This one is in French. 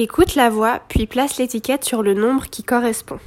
Écoute la voix, puis place l'étiquette sur le nombre qui correspond.